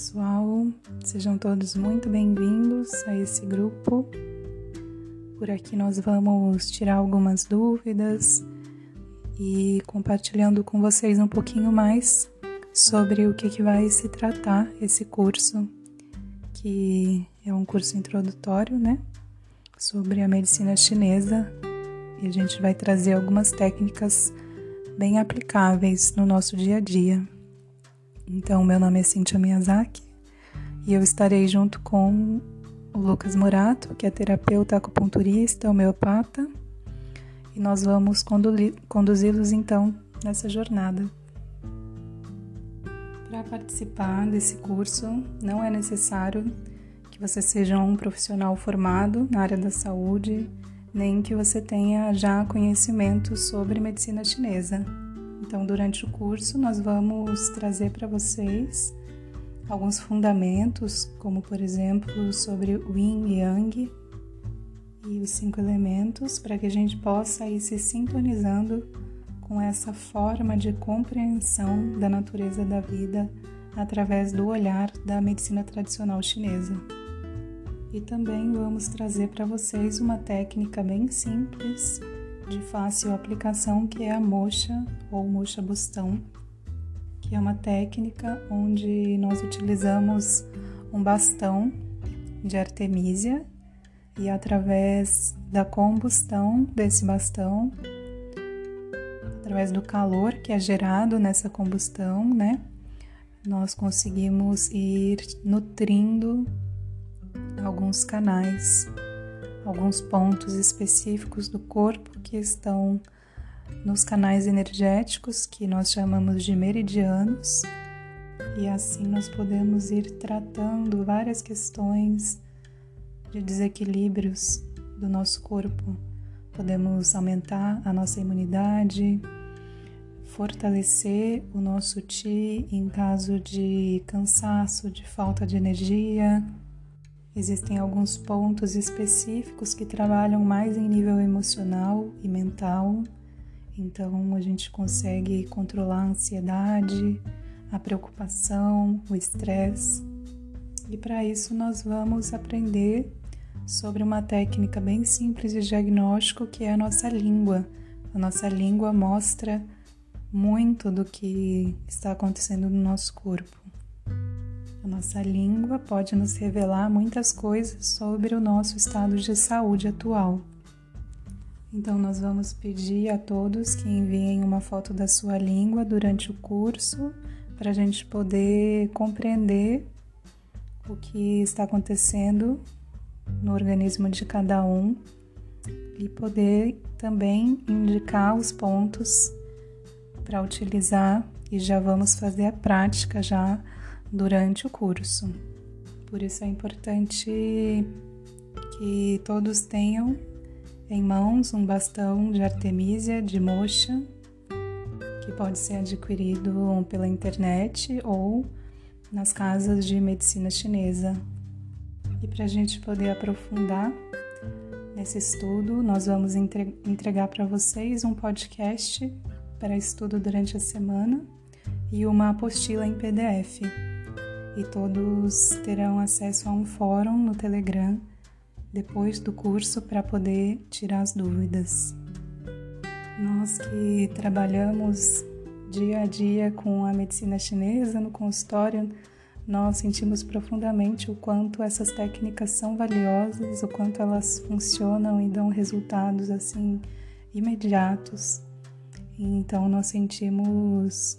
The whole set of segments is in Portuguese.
pessoal, sejam todos muito bem-vindos a esse grupo. Por aqui nós vamos tirar algumas dúvidas e compartilhando com vocês um pouquinho mais sobre o que, que vai se tratar esse curso, que é um curso introdutório, né? Sobre a medicina chinesa e a gente vai trazer algumas técnicas bem aplicáveis no nosso dia a dia. Então, meu nome é Cintia Miyazaki e eu estarei junto com o Lucas Morato, que é terapeuta acupunturista, homeopata, e nós vamos conduzi-los então nessa jornada. Para participar desse curso, não é necessário que você seja um profissional formado na área da saúde, nem que você tenha já conhecimento sobre medicina chinesa. Então, durante o curso, nós vamos trazer para vocês alguns fundamentos, como por exemplo sobre o Yin e Yang e os cinco elementos, para que a gente possa ir se sintonizando com essa forma de compreensão da natureza da vida através do olhar da medicina tradicional chinesa. E também vamos trazer para vocês uma técnica bem simples de fácil aplicação, que é a mocha ou mocha bustão, que é uma técnica onde nós utilizamos um bastão de artemisia e através da combustão desse bastão, através do calor que é gerado nessa combustão, né, nós conseguimos ir nutrindo alguns canais alguns pontos específicos do corpo que estão nos canais energéticos que nós chamamos de meridianos, e assim nós podemos ir tratando várias questões de desequilíbrios do nosso corpo. Podemos aumentar a nossa imunidade, fortalecer o nosso Ti em caso de cansaço, de falta de energia Existem alguns pontos específicos que trabalham mais em nível emocional e mental, então a gente consegue controlar a ansiedade, a preocupação, o estresse. E para isso nós vamos aprender sobre uma técnica bem simples de diagnóstico que é a nossa língua. A nossa língua mostra muito do que está acontecendo no nosso corpo. A nossa língua pode nos revelar muitas coisas sobre o nosso estado de saúde atual. Então, nós vamos pedir a todos que enviem uma foto da sua língua durante o curso para a gente poder compreender o que está acontecendo no organismo de cada um e poder também indicar os pontos para utilizar e já vamos fazer a prática já durante o curso. Por isso é importante que todos tenham em mãos um bastão de artemisia de mocha, que pode ser adquirido pela internet ou nas casas de medicina chinesa. E para a gente poder aprofundar nesse estudo, nós vamos entregar para vocês um podcast para estudo durante a semana e uma apostila em PDF e todos terão acesso a um fórum no Telegram depois do curso para poder tirar as dúvidas. Nós que trabalhamos dia a dia com a medicina chinesa no consultório, nós sentimos profundamente o quanto essas técnicas são valiosas, o quanto elas funcionam e dão resultados assim imediatos. Então nós sentimos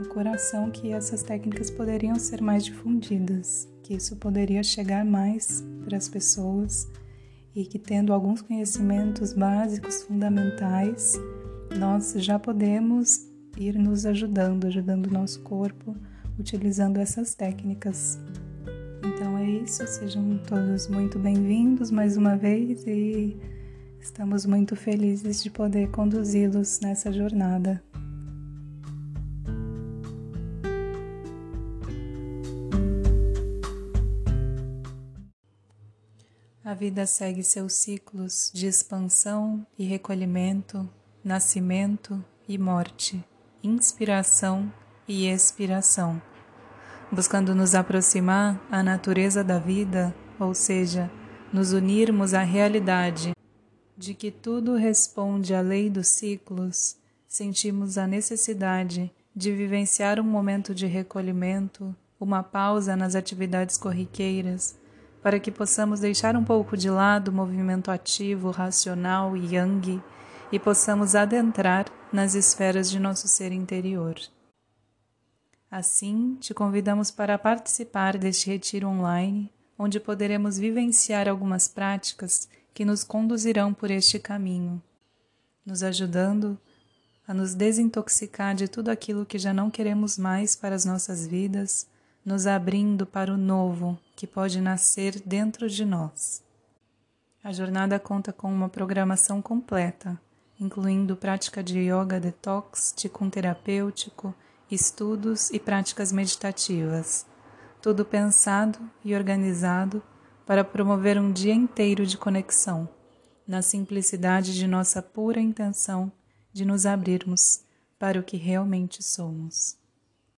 no coração que essas técnicas poderiam ser mais difundidas, que isso poderia chegar mais para as pessoas e que, tendo alguns conhecimentos básicos fundamentais, nós já podemos ir nos ajudando, ajudando o nosso corpo, utilizando essas técnicas. Então é isso, sejam todos muito bem-vindos mais uma vez e estamos muito felizes de poder conduzi-los nessa jornada. Vida segue seus ciclos de expansão e recolhimento, nascimento e morte, inspiração e expiração. buscando nos aproximar à natureza da vida, ou seja, nos unirmos à realidade de que tudo responde à lei dos ciclos, sentimos a necessidade de vivenciar um momento de recolhimento, uma pausa nas atividades corriqueiras, para que possamos deixar um pouco de lado o movimento ativo, racional e yang e possamos adentrar nas esferas de nosso ser interior. Assim, te convidamos para participar deste retiro online, onde poderemos vivenciar algumas práticas que nos conduzirão por este caminho, nos ajudando a nos desintoxicar de tudo aquilo que já não queremos mais para as nossas vidas, nos abrindo para o novo que pode nascer dentro de nós. A jornada conta com uma programação completa, incluindo prática de yoga detox, ticum terapêutico, estudos e práticas meditativas, tudo pensado e organizado para promover um dia inteiro de conexão, na simplicidade de nossa pura intenção de nos abrirmos para o que realmente somos.